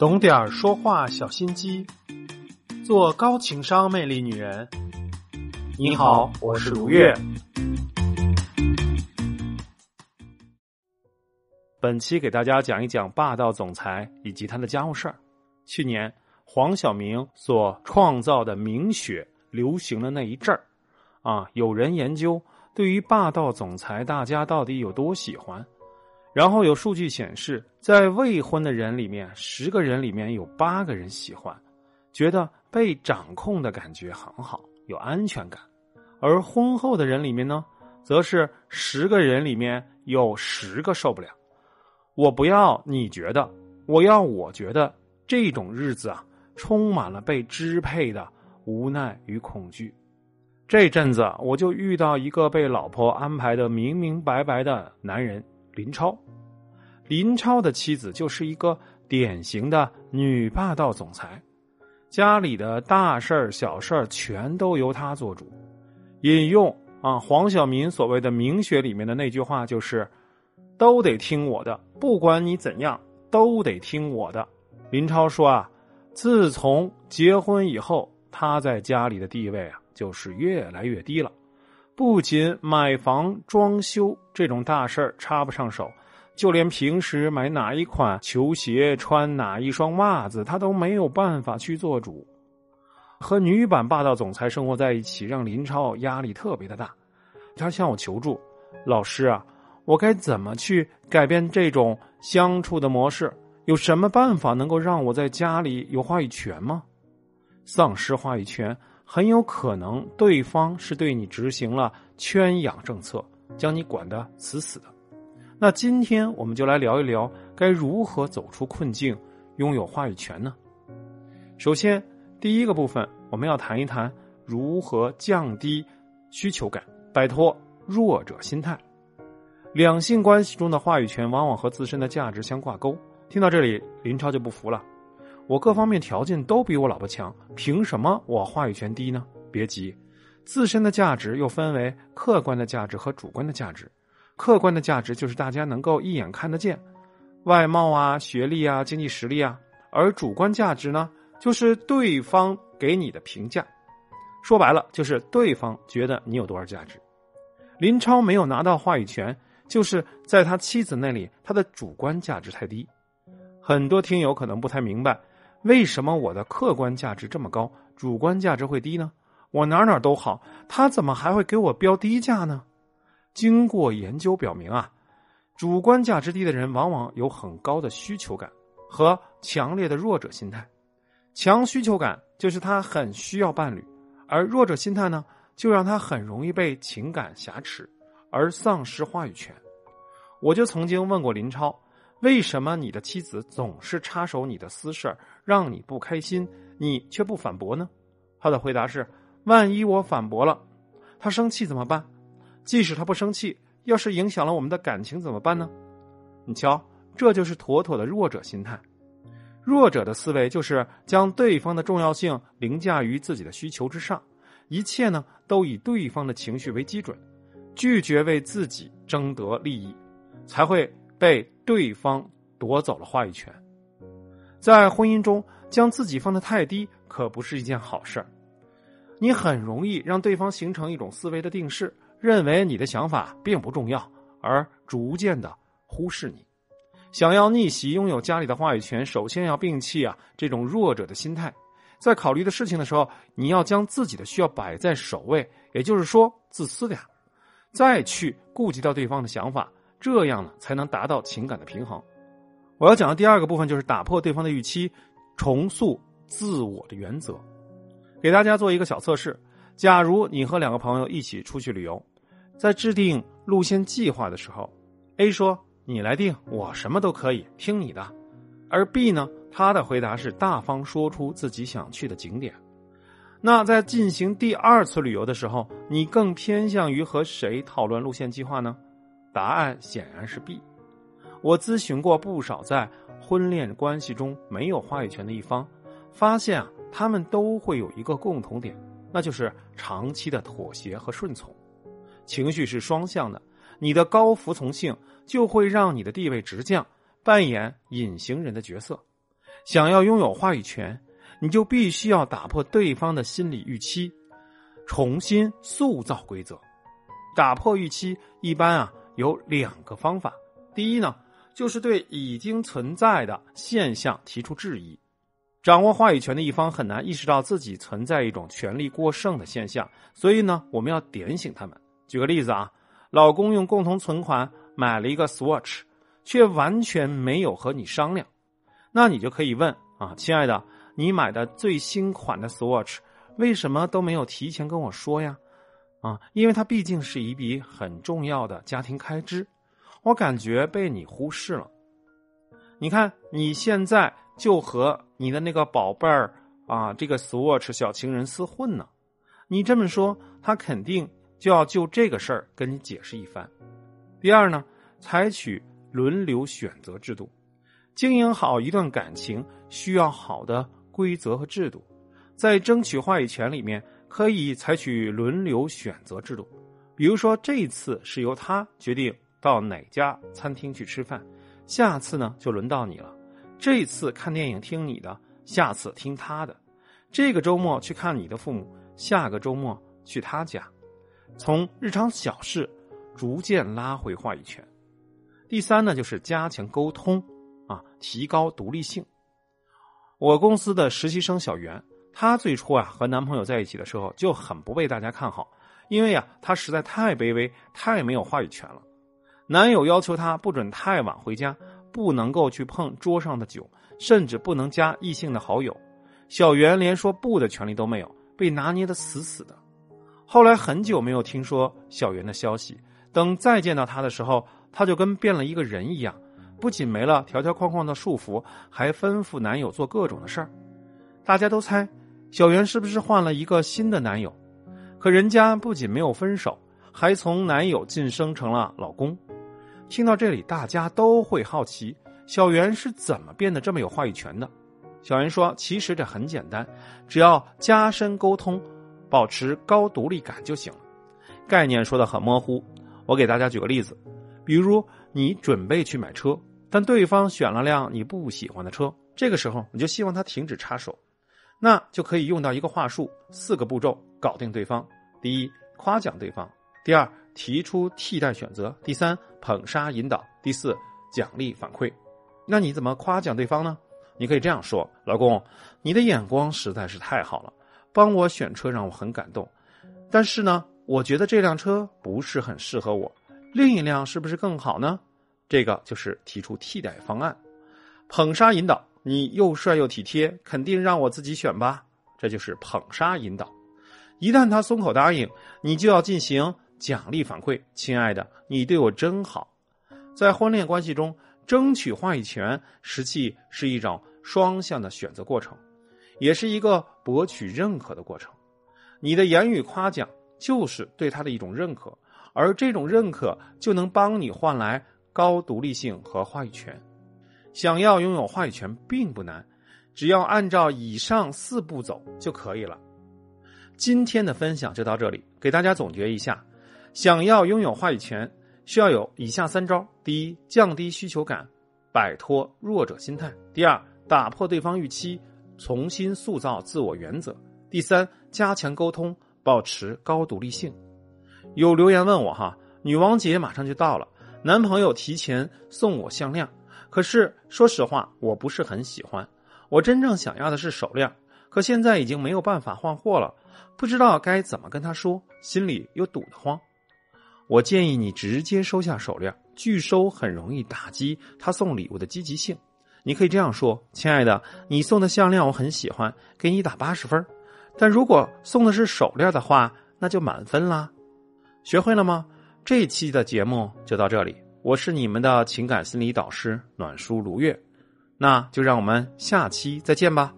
懂点儿说话小心机，做高情商魅力女人。你好，我是如月。本期给大家讲一讲霸道总裁以及他的家务事儿。去年黄晓明所创造的名雪流行的那一阵儿，啊，有人研究对于霸道总裁大家到底有多喜欢。然后有数据显示，在未婚的人里面，十个人里面有八个人喜欢，觉得被掌控的感觉很好，有安全感；而婚后的人里面呢，则是十个人里面有十个受不了。我不要你觉得，我要我觉得，这种日子啊，充满了被支配的无奈与恐惧。这阵子我就遇到一个被老婆安排的明明白白的男人。林超，林超的妻子就是一个典型的女霸道总裁，家里的大事儿、小事儿全都由她做主。引用啊，黄晓明所谓的名学里面的那句话就是：“都得听我的，不管你怎样，都得听我的。”林超说啊，自从结婚以后，他在家里的地位啊，就是越来越低了。不仅买房装修这种大事儿插不上手，就连平时买哪一款球鞋、穿哪一双袜子，他都没有办法去做主。和女版霸道总裁生活在一起，让林超压力特别的大。他向我求助：“老师啊，我该怎么去改变这种相处的模式？有什么办法能够让我在家里有话语权吗？”丧失话语权。很有可能对方是对你执行了圈养政策，将你管得死死的。那今天我们就来聊一聊该如何走出困境，拥有话语权呢？首先，第一个部分我们要谈一谈如何降低需求感，摆脱弱者心态。两性关系中的话语权往往和自身的价值相挂钩。听到这里，林超就不服了。我各方面条件都比我老婆强，凭什么我话语权低呢？别急，自身的价值又分为客观的价值和主观的价值。客观的价值就是大家能够一眼看得见，外貌啊、学历啊、经济实力啊；而主观价值呢，就是对方给你的评价。说白了，就是对方觉得你有多少价值。林超没有拿到话语权，就是在他妻子那里，他的主观价值太低。很多听友可能不太明白。为什么我的客观价值这么高，主观价值会低呢？我哪哪都好，他怎么还会给我标低价呢？经过研究表明啊，主观价值低的人往往有很高的需求感和强烈的弱者心态。强需求感就是他很需要伴侣，而弱者心态呢，就让他很容易被情感挟持而丧失话语权。我就曾经问过林超。为什么你的妻子总是插手你的私事让你不开心，你却不反驳呢？他的回答是：万一我反驳了，他生气怎么办？即使他不生气，要是影响了我们的感情怎么办呢？你瞧，这就是妥妥的弱者心态。弱者的思维就是将对方的重要性凌驾于自己的需求之上，一切呢都以对方的情绪为基准，拒绝为自己争得利益，才会。被对方夺走了话语权，在婚姻中将自己放得太低，可不是一件好事儿。你很容易让对方形成一种思维的定式，认为你的想法并不重要，而逐渐的忽视你。想要逆袭，拥有家里的话语权，首先要摒弃啊这种弱者的心态。在考虑的事情的时候，你要将自己的需要摆在首位，也就是说自私点再去顾及到对方的想法。这样呢，才能达到情感的平衡。我要讲的第二个部分就是打破对方的预期，重塑自我的原则。给大家做一个小测试：假如你和两个朋友一起出去旅游，在制定路线计划的时候，A 说：“你来定，我什么都可以，听你的。”而 B 呢，他的回答是大方说出自己想去的景点。那在进行第二次旅游的时候，你更偏向于和谁讨论路线计划呢？答案显然是 B。我咨询过不少在婚恋关系中没有话语权的一方，发现啊，他们都会有一个共同点，那就是长期的妥协和顺从。情绪是双向的，你的高服从性就会让你的地位直降，扮演隐形人的角色。想要拥有话语权，你就必须要打破对方的心理预期，重新塑造规则。打破预期一般啊有两个方法。第一呢，就是对已经存在的现象提出质疑。掌握话语权的一方很难意识到自己存在一种权力过剩的现象，所以呢，我们要点醒他们。举个例子啊，老公用共同存款买了一个 Swatch，却完全没有和你商量，那你就可以问啊，亲爱的，你买的最新款的 Swatch 为什么都没有提前跟我说呀？啊，因为它毕竟是一笔很重要的家庭开支，我感觉被你忽视了。你看你现在。就和你的那个宝贝儿啊，这个 Swatch 小情人厮混呢，你这么说，他肯定就要就这个事儿跟你解释一番。第二呢，采取轮流选择制度，经营好一段感情需要好的规则和制度，在争取话语权里面可以采取轮流选择制度，比如说这次是由他决定到哪家餐厅去吃饭，下次呢就轮到你了。这次看电影听你的，下次听他的；这个周末去看你的父母，下个周末去他家。从日常小事逐渐拉回话语权。第三呢，就是加强沟通啊，提高独立性。我公司的实习生小袁，她最初啊和男朋友在一起的时候就很不被大家看好，因为呀她实在太卑微，太没有话语权了。男友要求她不准太晚回家。不能够去碰桌上的酒，甚至不能加异性的好友。小袁连说不的权利都没有，被拿捏的死死的。后来很久没有听说小袁的消息，等再见到他的时候，他就跟变了一个人一样，不仅没了条条框框的束缚，还吩咐男友做各种的事儿。大家都猜小袁是不是换了一个新的男友？可人家不仅没有分手，还从男友晋升成了老公。听到这里，大家都会好奇，小袁是怎么变得这么有话语权的？小袁说：“其实这很简单，只要加深沟通，保持高独立感就行了。概念说的很模糊，我给大家举个例子，比如你准备去买车，但对方选了辆你不喜欢的车，这个时候你就希望他停止插手，那就可以用到一个话术，四个步骤搞定对方：第一，夸奖对方；第二，提出替代选择；第三。”捧杀引导，第四奖励反馈，那你怎么夸奖对方呢？你可以这样说：“老公，你的眼光实在是太好了，帮我选车让我很感动。但是呢，我觉得这辆车不是很适合我，另一辆是不是更好呢？”这个就是提出替代方案。捧杀引导，你又帅又体贴，肯定让我自己选吧？这就是捧杀引导。一旦他松口答应，你就要进行。奖励反馈，亲爱的，你对我真好。在婚恋关系中，争取话语权实际是一种双向的选择过程，也是一个博取认可的过程。你的言语夸奖就是对他的一种认可，而这种认可就能帮你换来高独立性和话语权。想要拥有话语权并不难，只要按照以上四步走就可以了。今天的分享就到这里，给大家总结一下。想要拥有话语权，需要有以下三招：第一，降低需求感，摆脱弱者心态；第二，打破对方预期，重新塑造自我原则；第三，加强沟通，保持高独立性。有留言问我哈，女王节马上就到了，男朋友提前送我项链，可是说实话，我不是很喜欢。我真正想要的是手链，可现在已经没有办法换货了，不知道该怎么跟他说，心里又堵得慌。我建议你直接收下手链，拒收很容易打击他送礼物的积极性。你可以这样说：“亲爱的，你送的项链我很喜欢，给你打八十分。但如果送的是手链的话，那就满分啦。”学会了吗？这期的节目就到这里。我是你们的情感心理导师暖叔卢月，那就让我们下期再见吧。